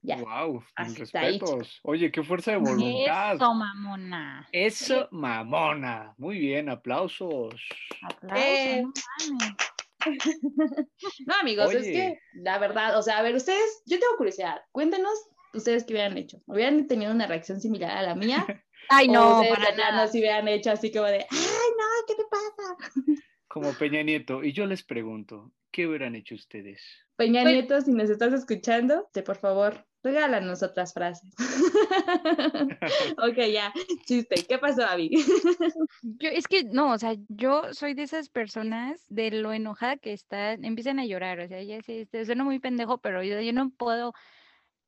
Ya. Wow, ahí, respetos. Oye, qué fuerza de voluntad. Eso, mamona. Eso, mamona. Muy bien, aplausos. Aplausos, Eh, no amigos, es que la verdad, o sea, a ver, ustedes, yo tengo curiosidad, cuéntenos ustedes qué hubieran hecho. ¿Hubieran tenido una reacción similar a la mía? Ay, ¿O no, para nada. sí hubieran hecho así como de, ay, no, ¿qué te pasa? Como Peña Nieto. Y yo les pregunto, ¿qué hubieran hecho ustedes? Peña Pues- Nieto, si nos estás escuchando, te por favor, regálanos otras frases. ok, ya, chiste, ¿qué pasó, Abby? Yo, es que no, o sea, yo soy de esas personas de lo enojada que están, empiezan a llorar, o sea, ya sé, este, suena muy pendejo, pero yo, yo no puedo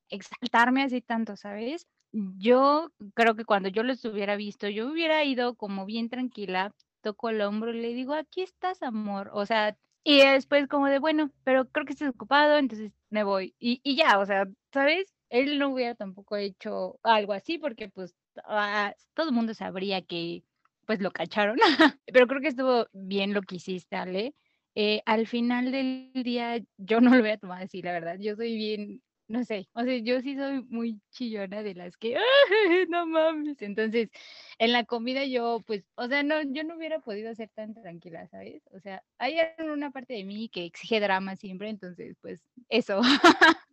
exaltarme así tanto, ¿sabes? Yo creo que cuando yo los hubiera visto, yo hubiera ido como bien tranquila, toco el hombro y le digo, aquí estás, amor, o sea, y después como de, bueno, pero creo que estás ocupado, entonces me voy, y, y ya, o sea, ¿sabes? Él no hubiera tampoco hecho algo así porque pues ah, todo el mundo sabría que pues lo cacharon, pero creo que estuvo bien lo que hiciste, Ale. Eh, al final del día yo no lo voy a tomar así, la verdad, yo soy bien, no sé, o sea, yo sí soy muy chillona de las que, "Ay, no mames, entonces en la comida yo pues, o sea, no, yo no hubiera podido ser tan tranquila, ¿sabes? O sea, hay una parte de mí que exige drama siempre, entonces pues eso.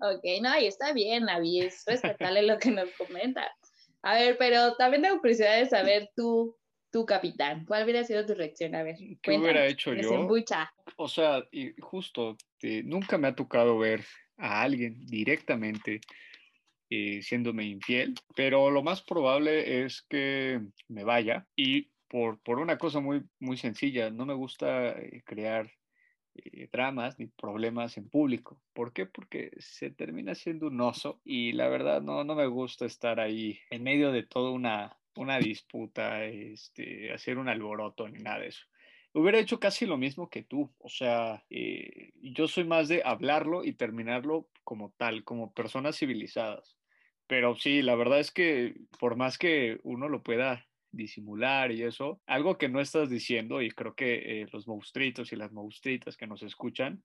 ok, no, y está bien, Abby, es respetarle lo que nos comenta. A ver, pero también tengo curiosidad de saber tú, tu capitán, ¿cuál hubiera sido tu reacción? A ver, ¿Qué hubiera hecho yo? desembucha. O sea, y justo, eh, nunca me ha tocado ver a alguien directamente eh, siéndome infiel, pero lo más probable es que me vaya y por, por una cosa muy, muy sencilla, no me gusta eh, crear eh, dramas ni problemas en público. ¿Por qué? Porque se termina siendo un oso y la verdad no, no me gusta estar ahí en medio de toda una, una disputa, este, hacer un alboroto ni nada de eso. Hubiera hecho casi lo mismo que tú, o sea, eh, yo soy más de hablarlo y terminarlo como tal, como personas civilizadas. Pero sí, la verdad es que por más que uno lo pueda disimular y eso, algo que no estás diciendo, y creo que eh, los monstruitos y las monstruitas que nos escuchan,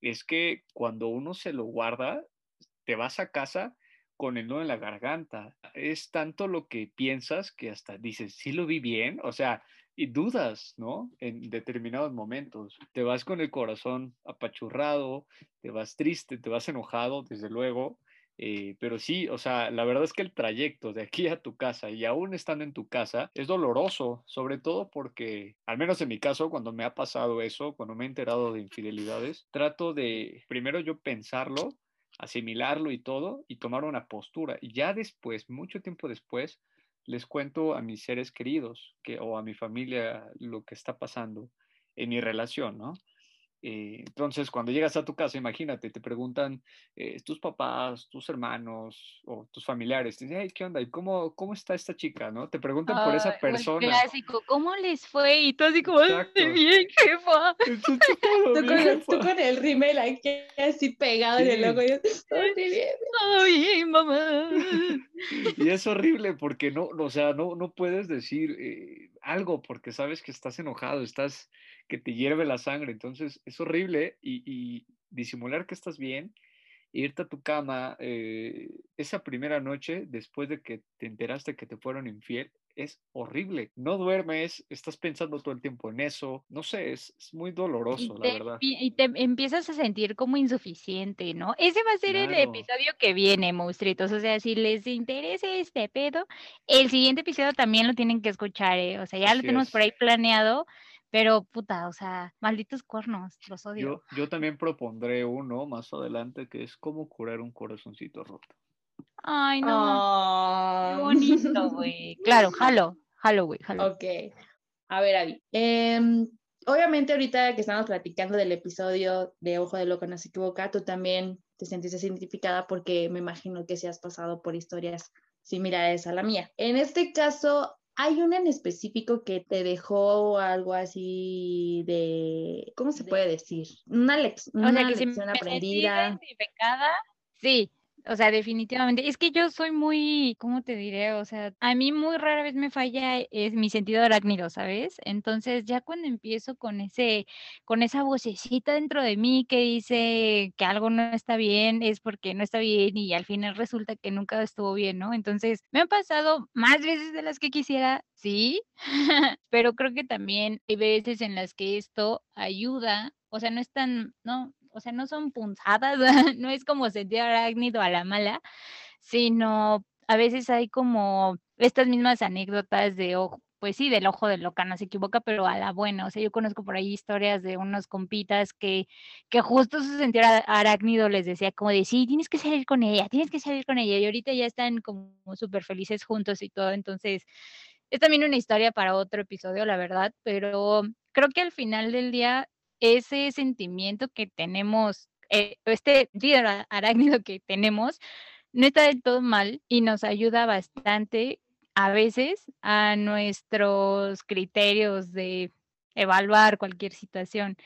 es que cuando uno se lo guarda, te vas a casa con el nudo en la garganta. Es tanto lo que piensas que hasta dices, sí lo vi bien, o sea, y dudas, ¿no? En determinados momentos. Te vas con el corazón apachurrado, te vas triste, te vas enojado, desde luego. Eh, pero sí, o sea, la verdad es que el trayecto de aquí a tu casa y aún estando en tu casa es doloroso, sobre todo porque, al menos en mi caso, cuando me ha pasado eso, cuando me he enterado de infidelidades, trato de primero yo pensarlo, asimilarlo y todo, y tomar una postura. Y ya después, mucho tiempo después, les cuento a mis seres queridos que, o a mi familia lo que está pasando en mi relación, ¿no? Eh, entonces, cuando llegas a tu casa, imagínate, te preguntan eh, tus papás, tus hermanos o tus familiares, te dicen, hey, ¿qué onda? ¿Y cómo, cómo está esta chica? ¿no? Te preguntan por esa el persona. clásico, ¿cómo les fue? Y tú así como, "Ay, Exacto. bien, jefa. Entonces, todo Tú bien, con, jefa. tú con el rímel aquí así pegado en el Sí. ojo. y yo, "Todo bien". Ay, mamá. Y es horrible porque no, o sea, no, no puedes decir eh, algo porque sabes que estás enojado, estás, que te hierve la sangre. Entonces es horrible y, disimular que estás bien, irte a tu cama eh, esa primera noche después de que te enteraste que te fueron infiel. Es horrible. No duermes, estás pensando todo el tiempo en eso. No sé, es, es muy doloroso, la verdad. y te empiezas a sentir como insuficiente, ¿no? Ese va a ser el episodio que viene, monstruitos. O sea, si les interesa este pedo, el siguiente episodio también lo tienen que escuchar, ¿eh? O sea, ya lo tenemos por ahí planeado, pero puta, o sea, malditos cuernos, los odio. Yo, yo también propondré uno más adelante que es cómo curar un corazoncito roto. Ay, no, Ah. qué bonito, güey. Claro, jalo, jalo, güey, jalo. Ok. A ver, Abby. em, obviamente ahorita que estamos platicando del episodio de Ojo de Loco no se equivoca, tú también te sentiste identificada porque me imagino que si has pasado por historias similares a la mía. En este caso, ¿hay una en específico que te dejó algo así de, ¿cómo se puede decir? Una, lex- O una sea, que si me lección aprendida. identificada, sí. O sea, definitivamente. Es que yo soy muy, ¿cómo te diré? O sea, a mí muy rara vez me falla es mi sentido arácnido, ¿sabes? Entonces, ya cuando empiezo con ese, con esa vocecita dentro de mí que dice que algo no está bien, es porque no está bien y al final resulta que nunca estuvo bien, ¿no? Entonces, me han pasado más veces de las que quisiera, sí, pero creo que también hay veces en las que esto ayuda, o sea, no es tan, no, o sea, no son punzadas, no es como sentir arácnido a la mala, sino a veces hay como estas mismas anécdotas de ojo, pues sí, del ojo del loca, no se equivoca, pero a la buena. O sea, yo conozco por ahí historias de unos compitas que, que justo su sentir arácnido les decía como de, sí, tienes que salir con ella, tienes que salir con ella. Y ahorita ya están como súper felices juntos y todo. Entonces, es también una historia para otro episodio, la verdad, pero creo que al final del día, ese sentimiento que tenemos, eh, este ara- arácnido que tenemos, no está del todo mal y nos ayuda bastante a veces a nuestros criterios de evaluar cualquier situación.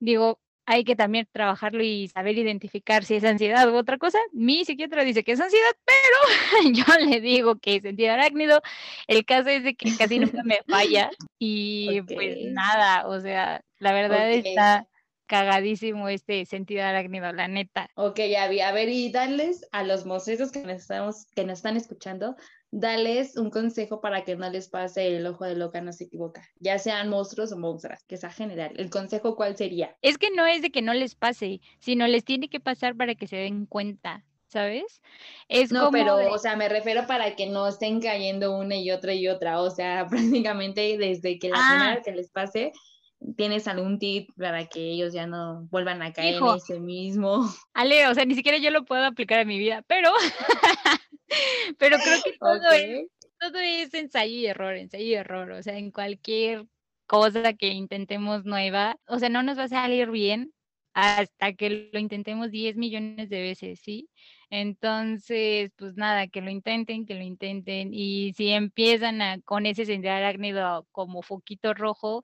Digo, hay que también trabajarlo y saber identificar si es ansiedad u otra cosa. Mi psiquiatra dice que es ansiedad, pero yo le digo que es sentido arácnido. El caso es de que casi nunca me falla y pues Ok. nada, o sea, la verdad Ok. está cagadísimo este sentido arácnido, la neta. Ok, Abby, a ver, y darles a los monstruitos que nos, estamos, que nos están escuchando, dales un consejo para que no les pase el ojo de loca, no se equivoca, ya sean monstruos o monstruas, que sea general. ¿El consejo cuál sería? Es que no es de que no les pase, sino les tiene que pasar para que se den cuenta, ¿sabes? Es No, como pero, de- o sea, me refiero para que no estén cayendo una y otra y otra, o sea, prácticamente desde que la Ah. primera que les pase, ¿tienes algún tip para que ellos ya no vuelvan a caer Hijo. en ese mismo? Ale, o sea, ni siquiera yo lo puedo aplicar a mi vida, pero, pero creo que todo es Ok. todo es ensayo y error, ensayo y error, o sea, en cualquier cosa que intentemos nueva, o sea, no nos va a salir bien hasta que lo intentemos 10 millones de veces, ¿sí? Entonces, pues nada, que lo intenten, que lo intenten, y si empiezan a, con ese sentido arácnido como foquito rojo,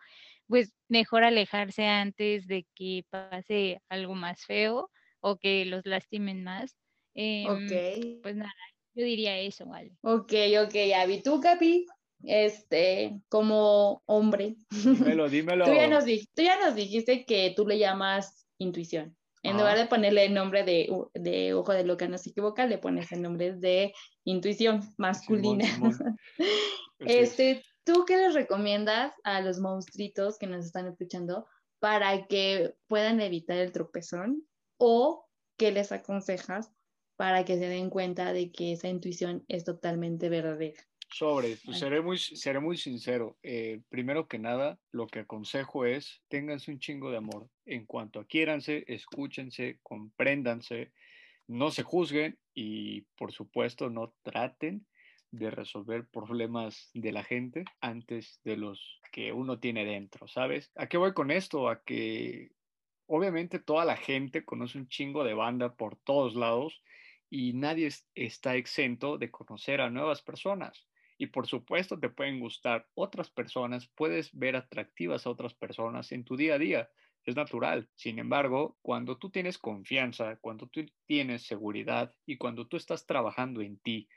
pues mejor alejarse antes de que pase algo más feo o que los lastimen más. Em, Ok. Pues nada, yo diría eso, ¿vale? Ok, ok, Abby, tú, Capi, este, como hombre, Dímelo, dímelo. tú ya, nos, di- tú ya nos dijiste que tú le llamas intuición. En Ajá. lugar de ponerle el nombre de, de ojo de loca no se equivoca, le pones el nombre de intuición masculina. Simón, Simón. Este, ¿tú qué les recomiendas a los monstruitos que nos están escuchando para que puedan evitar el tropezón? ¿O qué les aconsejas para que se den cuenta de que esa intuición es totalmente verdadera? Sobre, pues seré muy, seré muy sincero. Eh, primero que nada, lo que aconsejo es ténganse un chingo de amor. En cuanto a quiéranse, escúchense, compréndanse, no se juzguen y por supuesto no traten de resolver problemas de la gente antes de los que uno tiene dentro, ¿sabes? ¿A qué voy con esto? A que obviamente toda la gente conoce un chingo de banda por todos lados y nadie está exento de conocer a nuevas personas. Y por supuesto te pueden gustar otras personas, puedes ver atractivas a otras personas en tu día a día, es natural. Sin embargo, cuando tú tienes confianza, cuando tú tienes seguridad y cuando tú estás trabajando en ti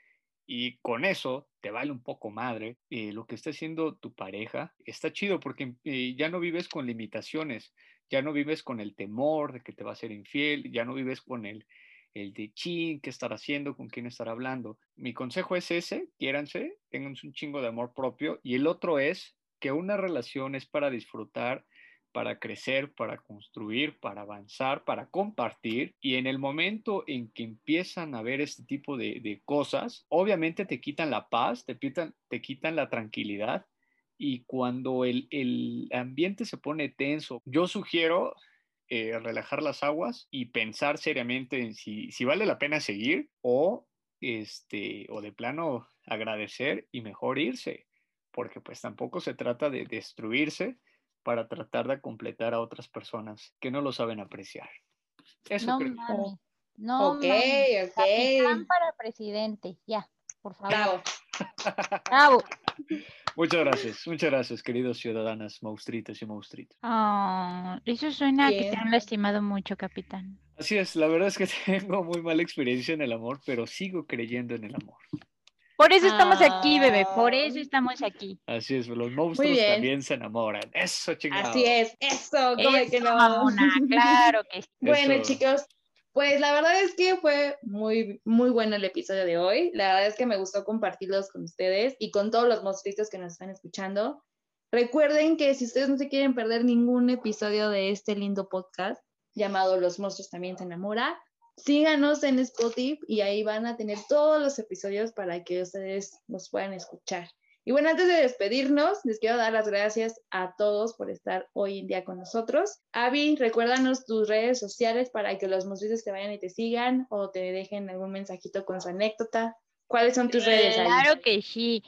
y con eso te vale un poco madre eh, lo que está haciendo tu pareja, está chido porque eh, ya no vives con limitaciones, ya no vives con el temor de que te va a ser infiel, ya no vives con el, el de chin, qué estar haciendo, con quién estar hablando. Mi consejo es ese, quiéranse, tengan un chingo de amor propio y el otro es que una relación es para disfrutar para crecer, para construir, para avanzar, para compartir. Y en el momento en que empiezan a ver este tipo de, cosas, obviamente te quitan la paz, te quitan, te quitan la tranquilidad. Y cuando el, ambiente se pone tenso, yo sugiero eh, relajar las aguas y pensar seriamente en si, si vale la pena seguir o, este, o de plano agradecer y mejor irse, porque pues tampoco se trata de destruirse, para tratar de completar a otras personas que no lo saben apreciar. Eso no, Mami. No, ok, ok. para presidente, ya, por favor. Bravo. Bravo. Muchas gracias, muchas gracias, queridos ciudadanas maustritas y maustritos. Oh, eso suena que te han lastimado mucho, capitán. Así es, la verdad es que tengo muy mala experiencia en el amor, pero sigo creyendo en el amor. Por eso estamos aquí, bebé, por eso estamos aquí. Así es, los monstruos también se enamoran. Eso, chingado. Así es, eso, como que no. claro que sí. Bueno, chicos, pues la verdad es que fue muy, muy bueno el episodio de hoy. La verdad es que me gustó compartirlos con ustedes y con todos los monstruitos que nos están escuchando. Recuerden que si ustedes no se quieren perder ningún episodio de este lindo podcast llamado Los monstruos también se enamoran, síganos en Spotify y ahí van a tener todos los episodios para que ustedes nos puedan escuchar. Y bueno, antes de despedirnos, les quiero dar las gracias a todos por estar hoy en día con nosotros. Avi, recuérdanos tus redes sociales para que los músicos te vayan y te sigan o te dejen algún mensajito con su anécdota. ¿Cuáles son tus redes? Claro que sí.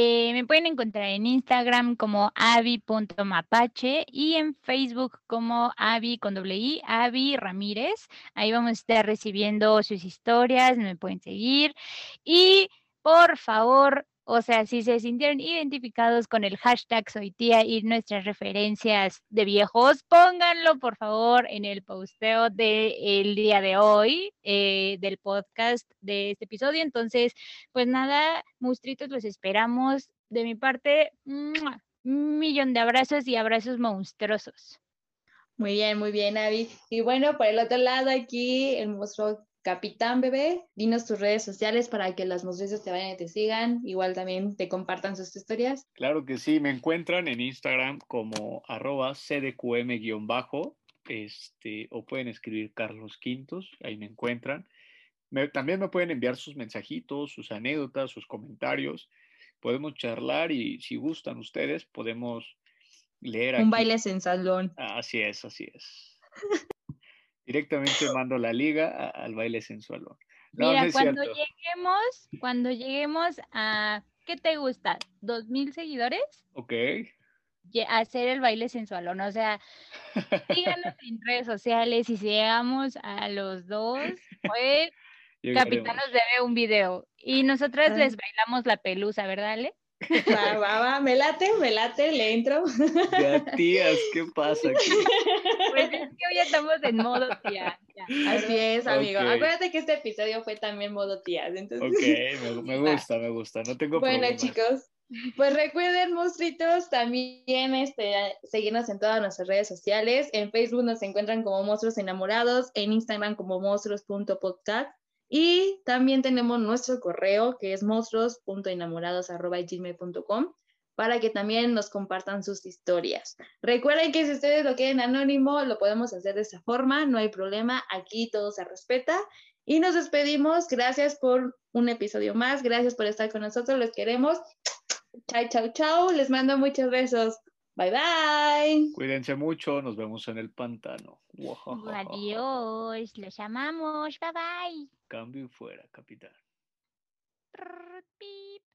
Eh, me pueden encontrar en Instagram como avi.mapache y en Facebook como avi con doble i, avi Ramírez. Ahí vamos a estar recibiendo sus historias, me pueden seguir. Y por favor, o sea, si se sintieron identificados con el hashtag Soy Tía y nuestras referencias de viejos, pónganlo por favor en el posteo del día de hoy, eh, del podcast de este episodio. Entonces, pues nada, monstruitos, los esperamos. De mi parte, un millón de abrazos y abrazos monstruosos. Muy bien, muy bien, Avi. Y bueno, por el otro lado aquí, el monstruo Capitán Bebé, dinos tus redes sociales para que las monstruos te vayan y te sigan, igual también te compartan sus historias. Claro que sí, me encuentran en Instagram como arroba cdqm-bajo, este, o pueden escribir Carlos Quintos, ahí me encuentran. también me pueden enviar sus mensajitos, sus anécdotas, sus comentarios. Podemos charlar y si gustan ustedes, podemos leer. Un baile en salón. Así es, así es. Directamente mando la liga al baile sensual. Mira, cuando lleguemos, cuando lleguemos a, ¿qué te gusta? ¿Dos mil seguidores? Ok. Hacer el baile sensual, ¿no? O sea, síganos en redes sociales y si llegamos a los dos, pues Capitán nos debe un video y nosotras les bailamos la pelusa, ¿verdad, Ale? Va, va, va, me late, me late, le entro. Ya, tías, ¿qué pasa aquí? Pues es que hoy estamos en modo tía. Así es, amigo. Acuérdate que este episodio fue también modo tías. Entonces... Ok, me, gusta, me gusta. No tengo Bueno, chicos, pues recuerden, monstruitos, también este, seguirnos en todas nuestras redes sociales. En Facebook nos encuentran como Monstruos Enamorados, en Instagram como monstruos.podcast y también tenemos nuestro correo que es monstruos.enamorados.gmail.com para que también nos compartan sus historias. Recuerden que si ustedes lo quieren anónimo, lo podemos hacer de esa forma, no hay problema, aquí todo se respeta. Y nos despedimos, gracias por un episodio más, gracias por estar con nosotros, los queremos. Chao, chao, chao, les mando muchos besos. Bye bye. Cuídense mucho, nos vemos en el pantano. Adiós, los amamos. Bye bye. Cambio fuera, capitán. Pip.